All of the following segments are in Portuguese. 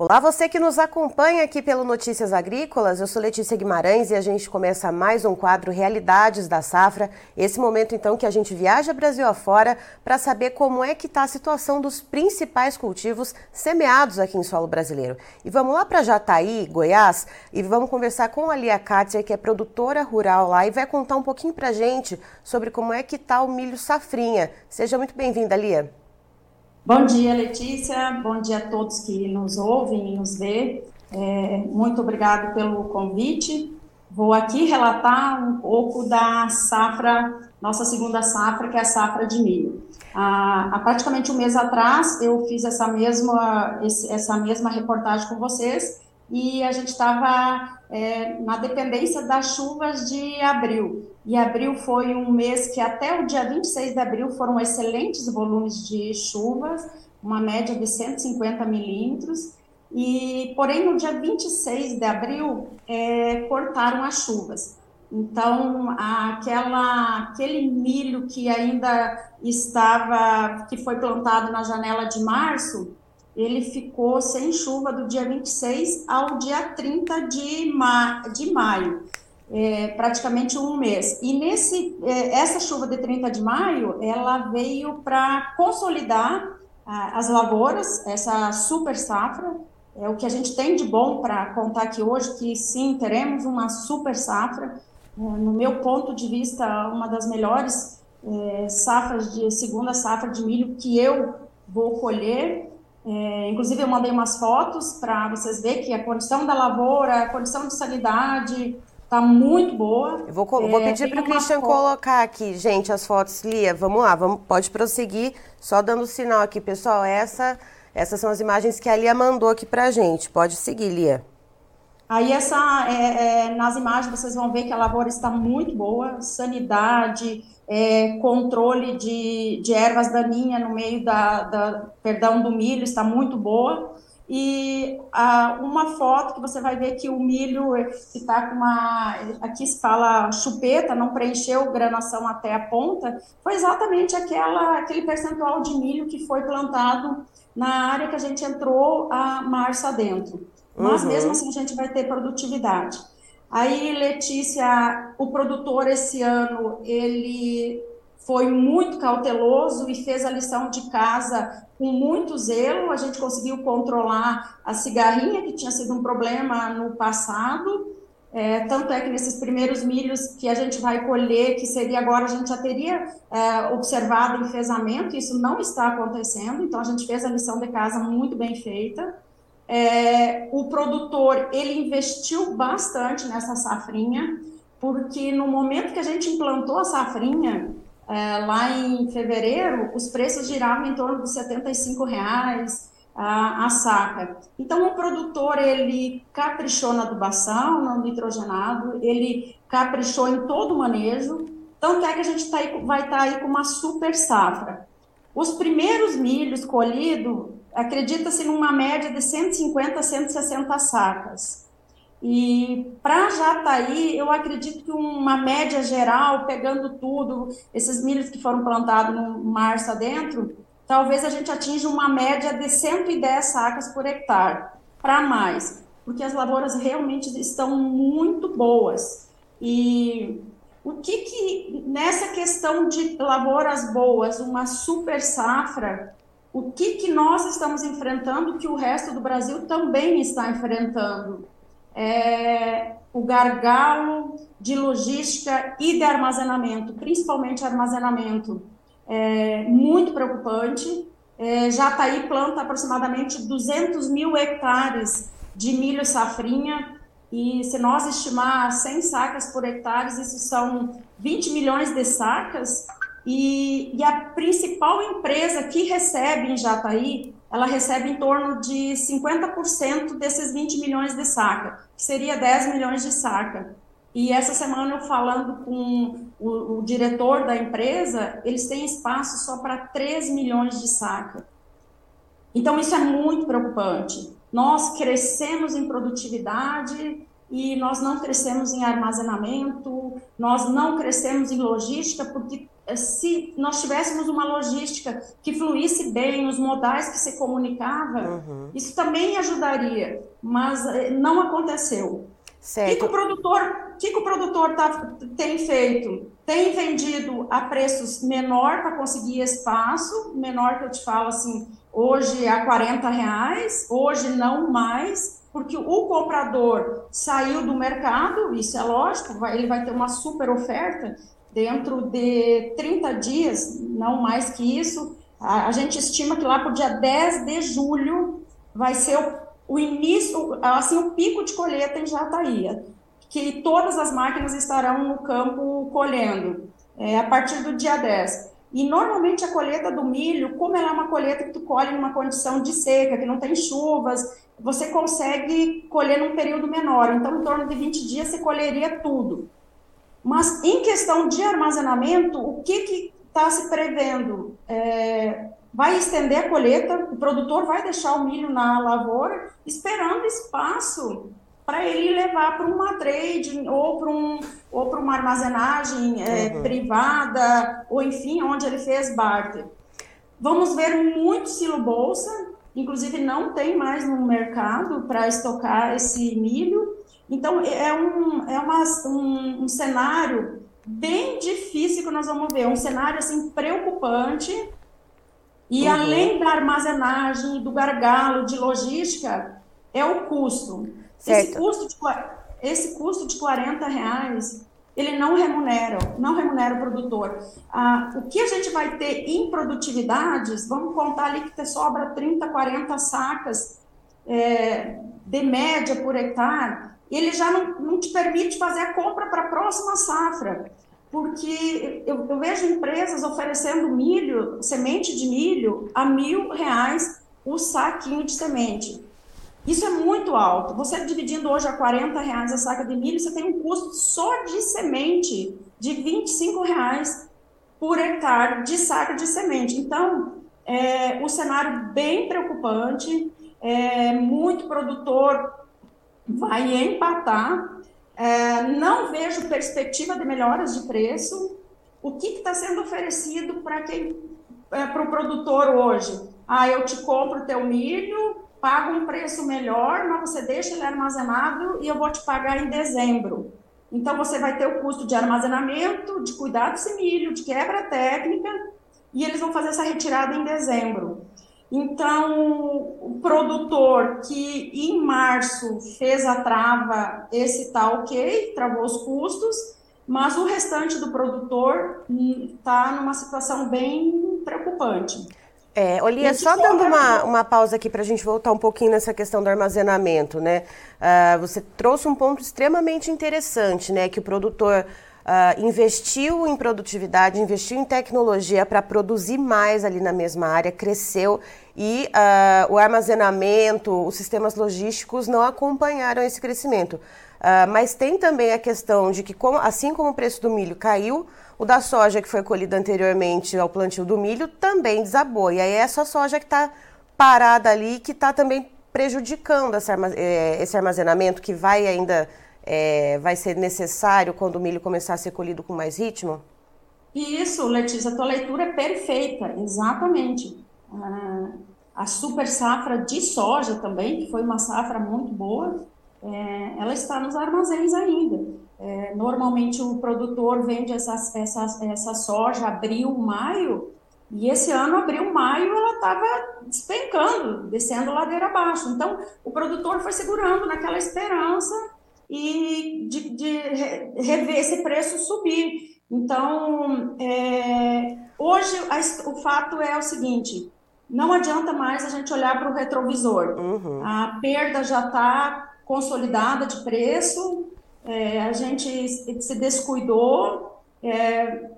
Olá, você que nos acompanha aqui pelo Notícias Agrícolas. Eu sou Letícia Guimarães e a gente começa mais um quadro Realidades da Safra. Esse momento, então, que a gente viaja Brasil afora para saber como é que está a situação dos principais cultivos semeados aqui em solo brasileiro. E vamos lá para Jataí, Goiás, e vamos conversar com a Lia Kátia, que é produtora rural lá, e vai contar um pouquinho para a gente sobre como é que está o milho safrinha. Seja muito bem-vinda, Lia. Bom dia, Letícia. Bom dia a todos que nos ouvem e nos vê. É, muito obrigado pelo convite. Vou aqui relatar um pouco da safra, nossa segunda safra, que é a safra de milho. Há, praticamente um mês atrás, eu fiz essa mesma, essa mesma reportagem com vocês e a gente estava é, na dependência das chuvas de abril. E abril foi um mês que até o dia 26 de abril foram excelentes volumes de chuvas, uma média de 150 milímetros, e porém no dia 26 de abril é, cortaram as chuvas. Então, aquela, aquele milho que ainda estava, que foi plantado na janela de março, ele ficou sem chuva do dia 26 ao dia 30 de, ma de maio, é, praticamente um mês. E nesse, é, essa chuva de 30 de maio, ela veio para consolidar ah, as lavouras, essa super safra, é o que a gente tem de bom para contar aqui hoje, que sim, teremos uma super safra, é, no meu ponto de vista, uma das melhores é, safras de segunda safra de milho que eu vou colher é, inclusive, eu mandei umas fotos para vocês verem que a condição da lavoura, a condição de sanidade está muito boa. Eu vou, vou é, pedir para o Christian colocar aqui, gente, as fotos. Lia, vamos lá, vamos, pode prosseguir, só dando sinal aqui, pessoal. Essa, essas são as imagens que a Lia mandou aqui para a gente. Pode seguir, Lia. Aí essa, é, é, nas imagens vocês vão ver que a lavoura está muito boa, sanidade, é, controle de, de ervas daninhas no meio da, da, perdão, do milho está muito boa. E a, uma foto que você vai ver que o milho está com uma, aqui se fala chupeta, não preencheu granação até a ponta, foi exatamente aquela, aquele percentual de milho que foi plantado na área que a gente entrou a março adentro. Mas uhum. mesmo assim a gente vai ter produtividade. Aí, Letícia, o produtor esse ano, ele foi muito cauteloso e fez a lição de casa com muito zelo. A gente conseguiu controlar a cigarrinha, que tinha sido um problema no passado. É, tanto é que nesses primeiros milhos que a gente vai colher, que seria agora, a gente já teria é, observado enfesamento, isso não está acontecendo, então a gente fez a lição de casa muito bem feita. É, o produtor ele investiu bastante nessa safrinha, porque no momento que a gente implantou a safrinha, é, lá em fevereiro, os preços giravam em torno de 75 reais a, a saca. Então, o produtor, ele caprichou na adubação, no nitrogenado, ele caprichou em todo o manejo, tanto é que a gente tá aí, vai estar tá aí com uma super safra. Os primeiros milhos colhidos acredita-se numa média de 150 a 160 sacas. E para Jataí, eu acredito que uma média geral, pegando tudo, esses milhos que foram plantados no março adentro, talvez a gente atinja uma média de 110 sacas por hectare, para mais, porque as lavouras realmente estão muito boas. E o que que, nessa questão de lavouras boas, uma super safra, o que, que nós estamos enfrentando que o resto do Brasil também está enfrentando. É, o gargalo de logística e de armazenamento, principalmente armazenamento, é muito preocupante. É, Jataí planta aproximadamente 200 mil hectares de milho safrinha, e se nós estimar 100 sacas por hectare, isso são 20 milhões de sacas, e, e, a principal empresa que recebe em Jataí, ela recebe em torno de 50% desses 20 milhões de saca, que seria 10 milhões de saca. E essa semana eu falando com o, o diretor da empresa, eles têm espaço só para 3 milhões de saca. Então isso é muito preocupante. Nós crescemos em produtividade, e nós não crescemos em armazenamento, nós não crescemos em logística, porque eh, se nós tivéssemos uma logística que fluísse bem, os modais que se comunicava, uhum. isso também ajudaria, mas eh, não aconteceu. Certo. O que, que o produtor, que, que o produtor tá, tem feito? Tem vendido a preços menor para conseguir espaço, menor que eu te falo assim, hoje a 40 reais, hoje não mais, porque o comprador saiu do mercado, isso é lógico, ele vai ter uma super oferta dentro de 30 dias, não mais que isso. A, a gente estima que lá para o dia 10 de julho vai ser o, o início, assim, o pico de colheita em Jataía, que todas as máquinas estarão no campo colhendo, é, a partir do dia 10. E normalmente a colheita do milho, como ela é uma colheita que tu colhe numa condição de seca, que não tem chuvas, você consegue colher num período menor. Então, em torno de 20 dias, você colheria tudo. Mas em questão de armazenamento, o que está se prevendo? É, vai estender a colheita, o produtor vai deixar o milho na lavoura, esperando espaço para ele levar para uma trade ou para um, ou para uma armazenagem é, uhum. privada, ou enfim, onde ele fez barter. Vamos ver muito silo bolsa, inclusive não tem mais no mercado para estocar esse milho. Então, é um, é uma, um, um cenário bem difícil que nós vamos ver, um cenário assim preocupante. E uhum. além da armazenagem, do gargalo de logística, é o custo. Esse custo, de, esse custo de 40 reais, ele não remunera, não remunera o produtor. Ah, o que a gente vai ter em produtividades, vamos contar ali que te sobra 30, 40 sacas é, de média por hectare, ele já não, não te permite fazer a compra para a próxima safra porque eu, eu, vejo empresas oferecendo milho, semente de milho, a mil reais o saquinho de semente. Isso é muito alto. Você dividindo hoje a 40 reais a saca de milho, você tem um custo só de semente de 25 reais por hectare de saca de semente. Então, é um cenário bem preocupante. É, muito produtor vai empatar. É, não vejo perspectiva de melhoras de preço. O que está sendo oferecido para quem é, para o produtor hoje? Ah, eu te compro teu milho, pago um preço melhor, mas você deixa ele armazenado e eu vou te pagar em dezembro. Então, você vai ter o custo de armazenamento, de cuidar desse milho, de quebra técnica, e eles vão fazer essa retirada em dezembro. Então, o produtor que em março fez a trava, esse está ok, travou os custos, mas o restante do produtor está numa situação bem preocupante. É, Olia, só dando uma, uma pausa aqui para a gente voltar um pouquinho nessa questão do armazenamento, né? Uh, você trouxe um ponto extremamente interessante, né? Que o produtor uh, investiu em produtividade, investiu em tecnologia para produzir mais ali na mesma área, cresceu e uh, o armazenamento, os sistemas logísticos não acompanharam esse crescimento. mas tem também a questão de que, como, assim como o preço do milho caiu, o da soja, que foi colhida anteriormente ao plantio do milho, também desabou. E aí é essa soja que está parada ali, que está também prejudicando é, esse armazenamento, que vai ainda é, vai ser necessário quando o milho começar a ser colhido com mais ritmo? Isso, Letícia, a tua leitura é perfeita, exatamente. Ah, a super safra de soja também, que foi uma safra muito boa, é, ela está nos armazéns ainda. É, normalmente o produtor vende essa, essa, essa soja abril, maio, e esse ano, abril, maio, ela estava despencando, descendo ladeira abaixo. Então, o produtor foi segurando naquela esperança e de, de rever esse preço subir. Então, é, hoje a, o fato é o seguinte: não adianta mais a gente olhar para o retrovisor. Uhum. A perda já está consolidada de preço, é, a gente se descuidou. É,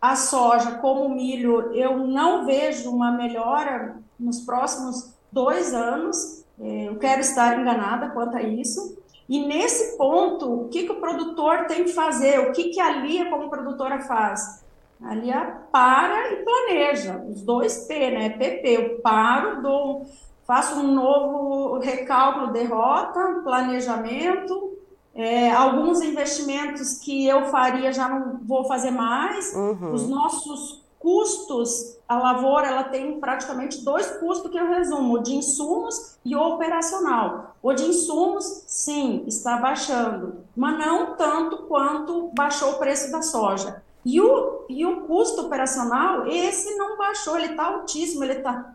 a soja, como o milho, eu não vejo uma melhora nos próximos dois anos. É, eu quero estar enganada quanto a isso. E nesse ponto, o que, que o produtor tem que fazer? O que, que a Lia, como produtora, faz? A Lia para e planeja. Os dois P, né? PP. Eu paro, dou, faço um novo recálculo de rota, planejamento, É, alguns investimentos que eu faria já não vou fazer mais. Uhum. Os nossos custos, a lavoura ela tem praticamente dois custos que eu resumo, o de insumos e o operacional. O de insumos, sim, está baixando, mas não tanto quanto baixou o preço da soja. E o, e o custo operacional, esse não baixou, ele está altíssimo, ele está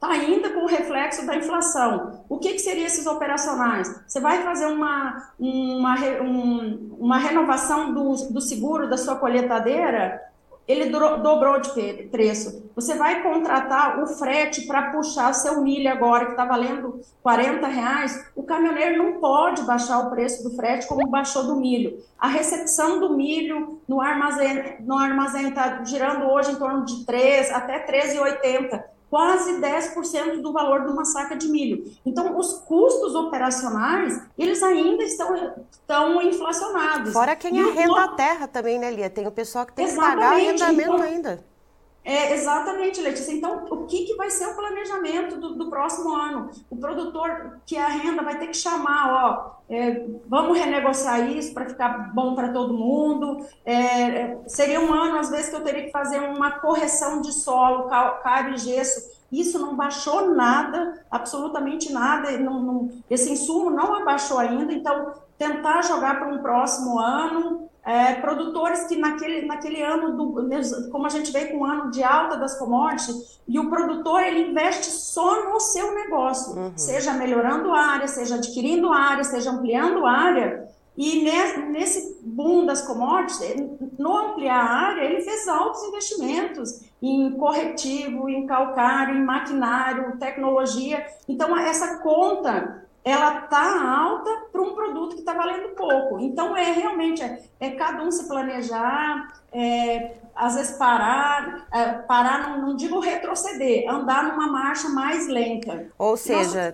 tá ainda com o reflexo da inflação. O que, que seriam esses operacionais? Você vai fazer uma, uma, um, uma renovação do, do seguro da sua colheitadeira? ele dobrou de preço. Você vai contratar o frete para puxar seu milho agora, que está valendo 40 reais, o caminhoneiro não pode baixar o preço do frete como baixou do milho. A recepção do milho no armazém no armazém está girando hoje em torno de 3 até 13,80 quase 10% do valor de uma saca de milho. Então, os custos operacionais, eles ainda estão, estão inflacionados. Fora quem arrenda a terra também, né, Lia? Tem o pessoal que tem que pagar arrendamento então, ainda. É, exatamente, Letícia. Então, o que, que vai ser o planejamento do, do próximo ano? O produtor que arrenda vai ter que chamar, ó, é, vamos renegociar isso para ficar bom para todo mundo. É, é, seria um ano, às vezes, que eu teria que fazer uma correção de solo, calcário e gesso. Isso não baixou nada, absolutamente nada. Não, não, esse insumo não abaixou ainda, então tentar jogar para um próximo ano é, produtores que naquele, naquele ano, do, como a gente veio com o ano de alta das commodities, e o produtor ele investe só no seu negócio, uhum. seja melhorando a área, seja adquirindo área, seja ampliando a área, e nesse boom das commodities, no ampliar a área, ele fez altos investimentos em corretivo, em calcário, em maquinário, tecnologia. Então, essa conta ela está alta para um produto que está valendo pouco. Então, é realmente, é, é cada um se planejar, é, às vezes parar, é, parar, não, não, digo retroceder, andar numa marcha mais lenta. Ou seja,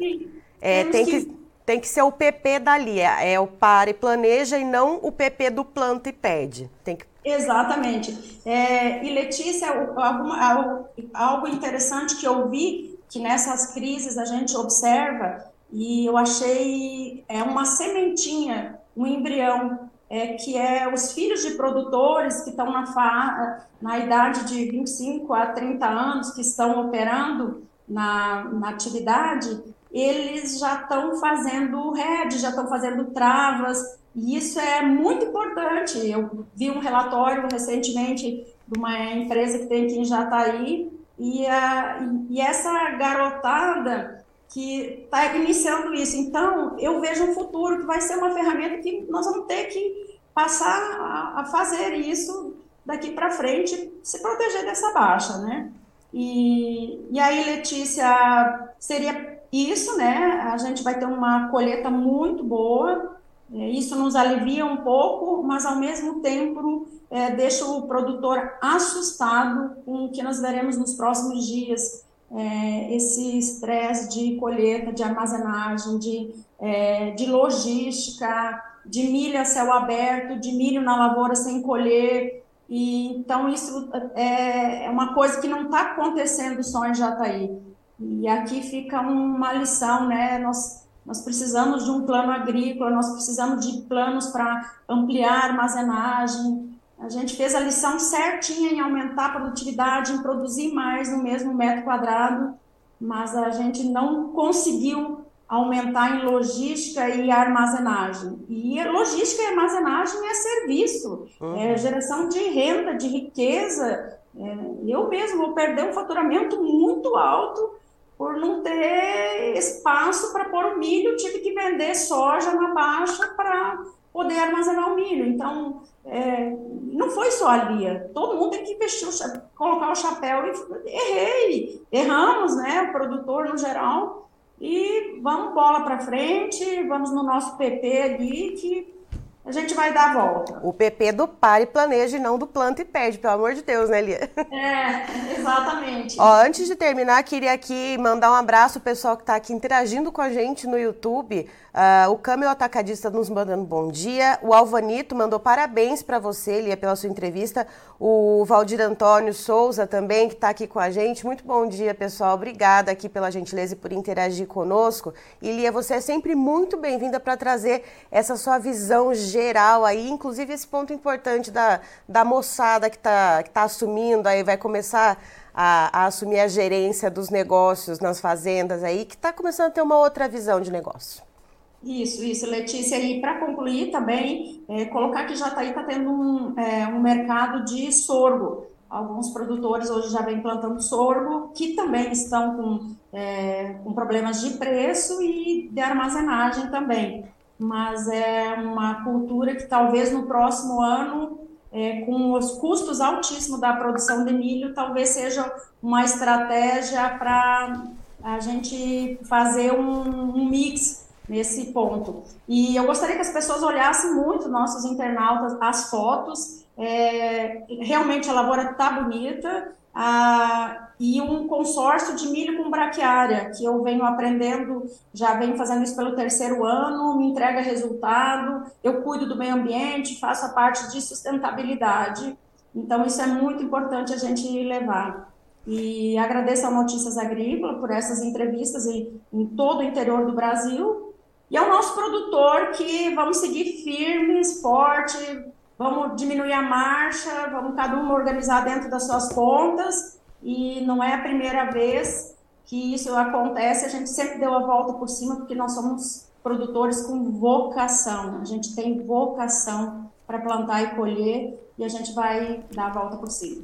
é, tem que... que... Tem que ser o PP dali, é, é o para e planeja e não o PP do planta e pede. Tem que Exatamente. É, e Letícia, alguma, algo interessante que eu vi, que nessas crises a gente observa, e eu achei é uma sementinha, um embrião, é, que é os filhos de produtores que estão na, fa na idade de 25 a 30 anos, que estão operando na, na atividade, eles já estão fazendo RED, já estão fazendo travas, e isso é muito importante. Eu vi um relatório recentemente de uma empresa que tem aqui em Jataí, e, a, e essa garotada que está iniciando isso. Então, eu vejo um futuro que vai ser uma ferramenta que nós vamos ter que passar a, a fazer isso daqui para frente, se proteger dessa baixa, né? E, e aí, Letícia, seria isso, né? A gente vai ter uma colheita muito boa, é, isso nos alivia um pouco, mas ao mesmo tempo é, deixa o produtor assustado com o que nós veremos nos próximos dias é, esse estresse de colheita, de armazenagem, de, é, de logística, de milho a céu aberto, de milho na lavoura sem colher. E, então, isso é, é uma coisa que não está acontecendo só em Jataí. E aqui fica uma lição, né? Nós, nós precisamos de um plano agrícola, nós precisamos de planos para ampliar a armazenagem, a gente fez a lição certinha em aumentar a produtividade, em produzir mais no mesmo metro quadrado, mas a gente não conseguiu aumentar em logística e armazenagem. E logística e armazenagem é serviço, uhum. é geração de renda, de riqueza. É, eu mesmo vou perder um faturamento muito alto por não ter espaço para pôr o milho, tive que vender soja na baixa para poder armazenar o milho. Então, é, não foi só a Lia, todo mundo tem que investir, o, colocar o chapéu e errei, erramos, né, o produtor no geral, e vamos bola para frente, vamos no nosso PP ali, que a gente vai dar a volta. O PP do pare e planeja e não do planta e perde, pelo amor de Deus, né, Lia? É, exatamente. Ó, antes de terminar, queria aqui mandar um abraço ao pessoal que está aqui interagindo com a gente no YouTube. Uh, o Camilo Atacadista nos mandando bom dia. O Alvanito mandou parabéns para você, Lia, pela sua entrevista. O Valdir Antônio Souza também, que está aqui com a gente. Muito bom dia, pessoal. Obrigada aqui pela gentileza e por interagir conosco. E Lia, você é sempre muito bem-vinda para trazer essa sua visão geral aí, inclusive esse ponto importante da, da moçada que está que tá assumindo, aí vai começar a, a, assumir a gerência dos negócios nas fazendas aí, que está começando a ter uma outra visão de negócio. Isso, isso, Letícia. E para concluir também, é, colocar que Jataí está tendo um, é, um mercado de sorgo. Alguns produtores hoje já vêm plantando sorgo, que também estão com, é, com problemas de preço e de armazenagem também. Mas é uma cultura que talvez no próximo ano, é, com os custos altíssimos da produção de milho, talvez seja uma estratégia para a gente fazer um, um mix nesse ponto. E eu gostaria que as pessoas olhassem muito, nossos internautas, as fotos. É, realmente a lavoura está bonita. Ah, e um consórcio de milho com braquiária, que eu venho aprendendo, já venho fazendo isso pelo terceiro ano, me entrega resultado, eu cuido do meio ambiente, faço a parte de sustentabilidade. Então, isso é muito importante a gente levar. E agradeço a Notícias Agrícola por essas entrevistas em, em todo o interior do Brasil e é o nosso produtor que vamos seguir firmes, forte, vamos diminuir a marcha, vamos cada um organizar dentro das suas contas. E não é a primeira vez que isso acontece, a gente sempre deu a volta por cima, porque nós somos produtores com vocação. A gente tem vocação para plantar e colher e a gente vai dar a volta por cima.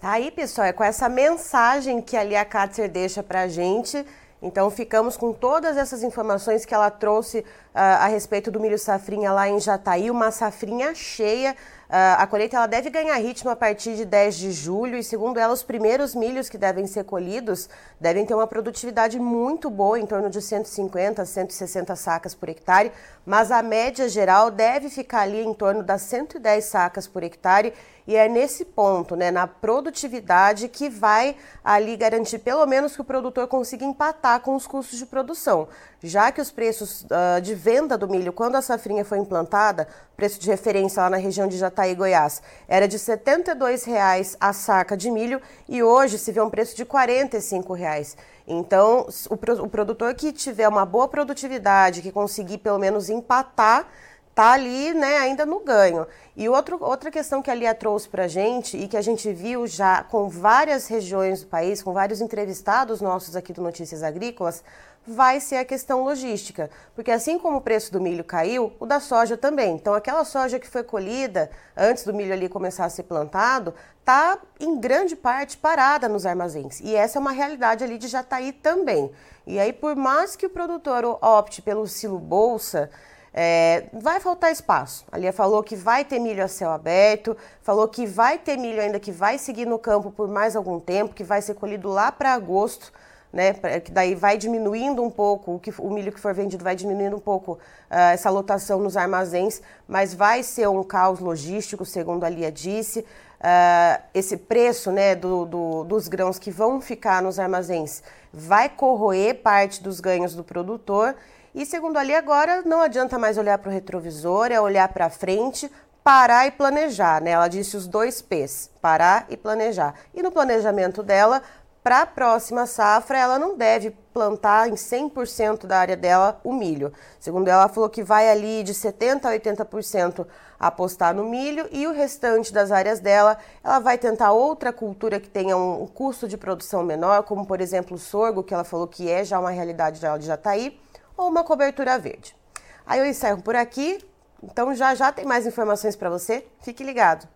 Tá aí, pessoal, é com essa mensagem que a Lia Katzer deixa para a gente então ficamos com todas essas informações que ela trouxe uh, a respeito do milho safrinha lá em Jataí, uma safrinha cheia. Uh, a colheita ela deve ganhar ritmo a partir de 10 de julho e, segundo ela, os primeiros milhos que devem ser colhidos devem ter uma produtividade muito boa, em torno de 150 a 160 sacas por hectare, mas a média geral deve ficar ali em torno das 110 sacas por hectare e é nesse ponto, né, na produtividade, que vai ali garantir pelo menos que o produtor consiga empatar com os custos de produção. Já que os preços uh, de venda do milho, quando a safrinha foi implantada, preço de referência lá na região de Jataí, Goiás, era de R$ 72,00 a saca de milho e hoje se vê um preço de R$ 45,00. Então, o, produtor que tiver uma boa produtividade, que conseguir pelo menos empatar, tá ali, né, ainda no ganho. E outro, outra questão que a Lia trouxe para a gente e que a gente viu já com várias regiões do país, com vários entrevistados nossos aqui do Notícias Agrícolas, vai ser a questão logística. Porque assim como o preço do milho caiu, o da soja também. Então, aquela soja que foi colhida antes do milho ali começar a ser plantado, está em grande parte parada nos armazéns. E essa é uma realidade ali de Jataí também. E aí, por mais que o produtor opte pelo silo bolsa, é, vai faltar espaço. A Lia falou que vai ter milho a céu aberto, falou que vai ter milho ainda que vai seguir no campo por mais algum tempo, que vai ser colhido lá para agosto, né? Que daí vai diminuindo um pouco, o, que, o milho que for vendido vai diminuindo um pouco uh, essa lotação nos armazéns, mas vai ser um caos logístico, segundo a Lia disse. Uh, esse preço né, do, do, dos grãos que vão ficar nos armazéns vai corroer parte dos ganhos do produtor e segundo ali agora, não adianta mais olhar para o retrovisor, é olhar para frente, parar e planejar, né? Ela disse os dois P's, parar e planejar. E no planejamento dela, para a próxima safra, ela não deve plantar em 100% da área dela o milho. Segundo ela, falou que vai ali de 70% a 80% apostar no milho e o restante das áreas dela, ela vai tentar outra cultura que tenha um custo de produção menor, como por exemplo o sorgo, que ela falou que é já uma realidade dela de Jataí ou uma cobertura verde. Aí eu encerro por aqui, então já já tem mais informações para você. Fique ligado.